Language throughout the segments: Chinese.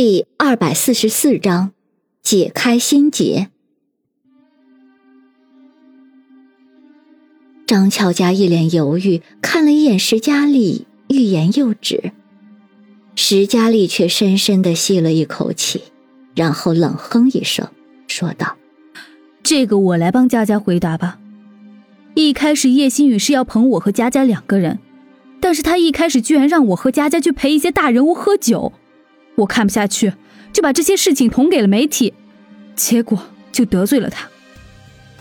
第二百四十四章解开心结。张俏佳一脸犹豫，看了一眼石佳丽，欲言又止。石佳丽却深深的吸了一口气，然后冷哼一声，说道：“这个我来帮佳佳回答吧。一开始叶星宇是要捧我和佳佳两个人，但是他一开始居然让我和佳佳去陪一些大人物喝酒。”我看不下去，就把这些事情捅给了媒体，结果就得罪了他。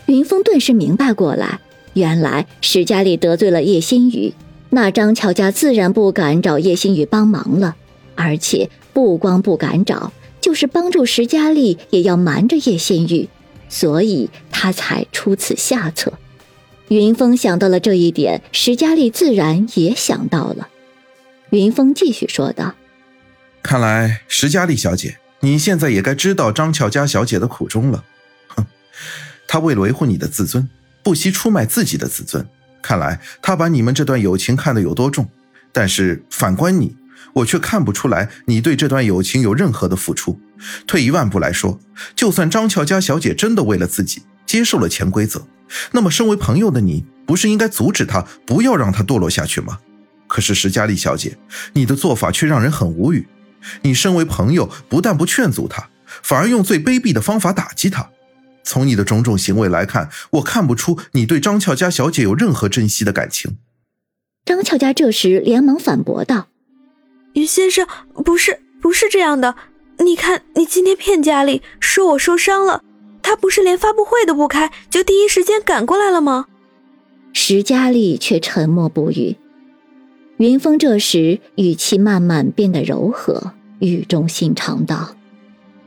云峰顿时明白过来，原来石佳丽得罪了叶新宇，那张乔家自然不敢找叶新宇帮忙了，而且不光不敢找，就是帮助石佳丽也要瞒着叶新宇，所以他才出此下策。云峰想到了这一点，石佳丽自然也想到了。云峰继续说道。看来石佳丽小姐，你现在也该知道张俏佳小姐的苦衷了。哼，她为了维护你的自尊，不惜出卖自己的自尊。看来她把你们这段友情看得有多重。但是反观你，我却看不出来你对这段友情有任何的付出。退一万步来说，就算张俏佳小姐真的为了自己接受了潜规则，那么身为朋友的你，不是应该阻止她，不要让她堕落下去吗？可是石佳丽小姐，你的做法却让人很无语。你身为朋友，不但不劝阻他，反而用最卑鄙的方法打击他。从你的种种行为来看，我看不出你对张俏佳小姐有任何珍惜的感情。张俏佳这时连忙反驳道：“于先生，不是，不是这样的。你看，你今天骗佳丽，说我受伤了，她不是连发布会都不开，就第一时间赶过来了吗？”石佳丽却沉默不语。云峰这时语气慢慢变得柔和，语重心长道：“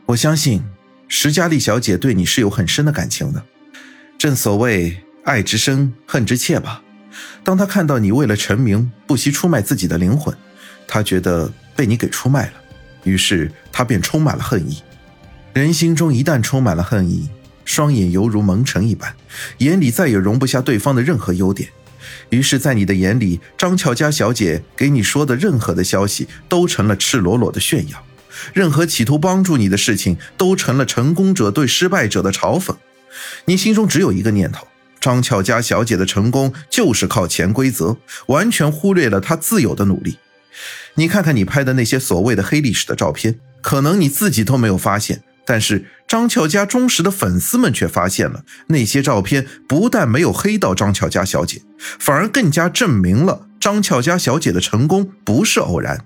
我相信石佳丽小姐对你是有很深的感情的。正所谓爱之深，恨之切吧。当她看到你为了成名不惜出卖自己的灵魂，她觉得被你给出卖了，于是她便充满了恨意。人心中一旦充满了恨意，双眼犹如蒙尘一般，眼里再也容不下对方的任何优点。”于是，在你的眼里，张巧佳小姐给你说的任何的消息都成了赤裸裸的炫耀，任何企图帮助你的事情都成了成功者对失败者的嘲讽。你心中只有一个念头：张巧佳小姐的成功就是靠潜规则，完全忽略了她自有的努力。你看看你拍的那些所谓的黑历史的照片，可能你自己都没有发现。但是张俏佳忠实的粉丝们却发现了那些照片，不但没有黑到张俏佳小姐，反而更加证明了张俏佳小姐的成功不是偶然。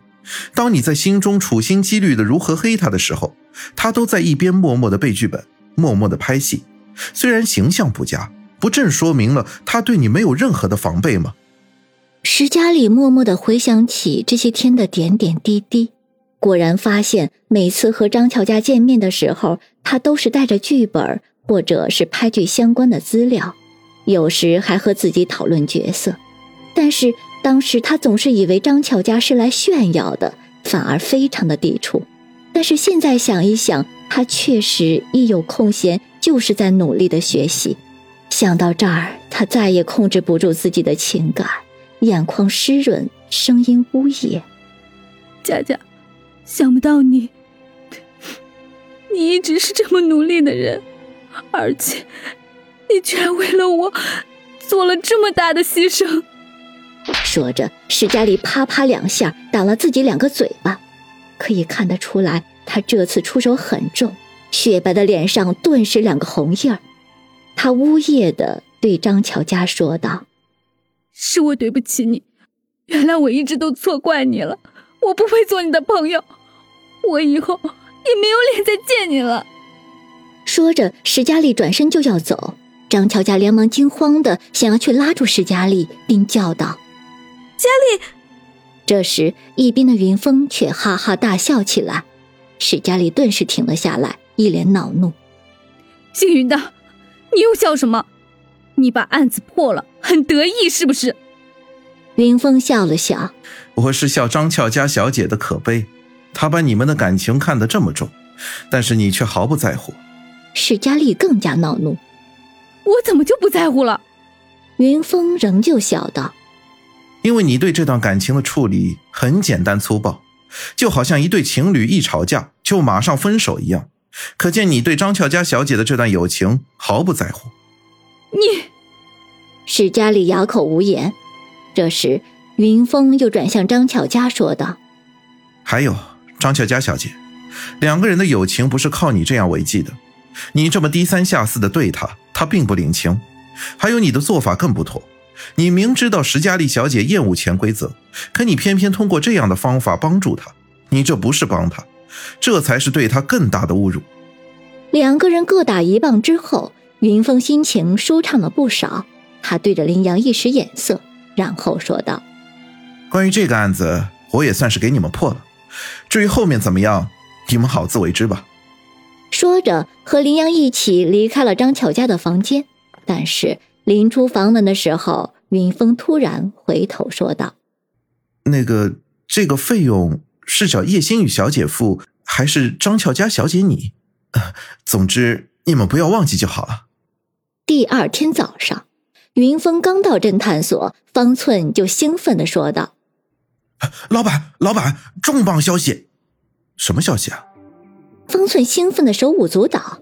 当你在心中处心积虑的如何黑她的时候，她都在一边默默的背剧本，默默的拍戏。虽然形象不佳，不正说明了她对你没有任何的防备吗？石佳丽默默的回想起这些天的点点滴滴。果然发现，每次和张乔家见面的时候，他都是带着剧本或者是拍剧相关的资料，有时还和自己讨论角色。但是当时他总是以为张乔家是来炫耀的，反而非常的抵触。但是现在想一想，他确实一有空闲就是在努力的学习。想到这儿，他再也控制不住自己的情感，眼眶湿润，声音呜咽：“佳佳。”想不到你，你一直是这么努力的人，而且你居然为了我做了这么大的牺牲。说着，史佳丽啪啪两下打了自己两个嘴巴，可以看得出来，他这次出手很重，雪白的脸上顿时两个红印儿。他呜咽的对张乔佳说道：“是我对不起你，原来我一直都错怪你了。”我不配做你的朋友，我以后也没有脸再见你了。说着，史佳丽转身就要走，张乔家连忙惊慌的想要去拉住史佳丽，并叫道：“佳丽！”这时，一边的云峰却哈哈大笑起来，史佳丽顿时停了下来，一脸恼怒：“姓云的，你又笑什么？你把案子破了，很得意是不是？”云峰笑了笑。我是笑张俏佳小姐的可悲，她把你们的感情看得这么重，但是你却毫不在乎。史佳丽更加恼怒，我怎么就不在乎了？云峰仍旧笑道：“因为你对这段感情的处理很简单粗暴，就好像一对情侣一吵架就马上分手一样。可见你对张俏佳小姐的这段友情毫不在乎。你，史佳丽哑口无言。这时，云峰又转向张巧佳说道：“还有，张巧佳小姐，两个人的友情不是靠你这样维系的。你这么低三下四的对她，她并不领情。还有你的做法更不妥。你明知道石佳丽小姐厌恶潜规则，可你偏偏通过这样的方法帮助她，你这不是帮她，这才是对她更大的侮辱。”两个人各打一棒之后，云峰心情舒畅了不少。他对着林阳一使眼色。然后说道：“关于这个案子，我也算是给你们破了。至于后面怎么样，你们好自为之吧。”说着，和林阳一起离开了张巧家的房间。但是临出房门的时候，云峰突然回头说道：“那个，这个费用是找叶星宇小姐付，还是张巧家小姐你？总之，你们不要忘记就好了。”第二天早上。云峰刚到侦探所，方寸就兴奋的说道：“老板，老板，重磅消息！什么消息啊？”方寸兴奋的手舞足蹈：“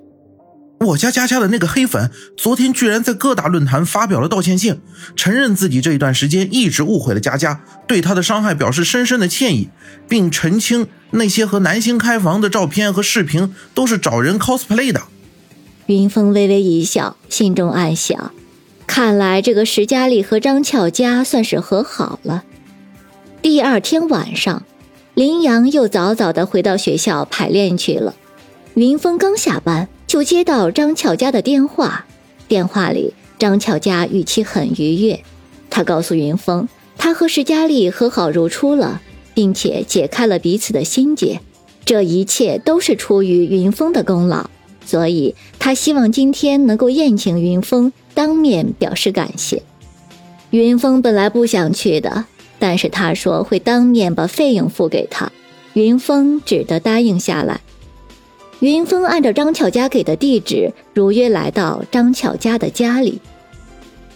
我家佳佳的那个黑粉，昨天居然在各大论坛发表了道歉信，承认自己这一段时间一直误会了佳佳，对她的伤害表示深深的歉意，并澄清那些和男星开房的照片和视频都是找人 cosplay 的。”云峰微微一笑，心中暗想。看来这个石佳丽和张俏佳算是和好了。第二天晚上，林阳又早早的回到学校排练去了。云峰刚下班就接到张俏佳的电话，电话里张俏佳语气很愉悦，他告诉云峰，他和石佳丽和好如初了，并且解开了彼此的心结。这一切都是出于云峰的功劳，所以他希望今天能够宴请云峰。当面表示感谢。云峰本来不想去的，但是他说会当面把费用付给他，云峰只得答应下来。云峰按照张巧家给的地址，如约来到张巧家的家里。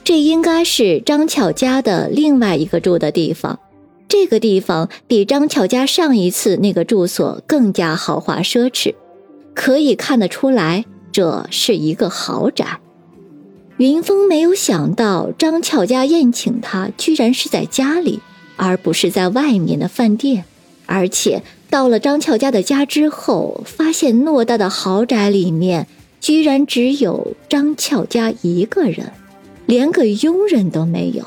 这应该是张巧家的另外一个住的地方，这个地方比张巧家上一次那个住所更加豪华奢侈，可以看得出来，这是一个豪宅。云峰没有想到张巧家宴请他，居然是在家里，而不是在外面的饭店。而且到了张俏家的家之后，发现偌大的豪宅里面，居然只有张俏家一个人，连个佣人都没有。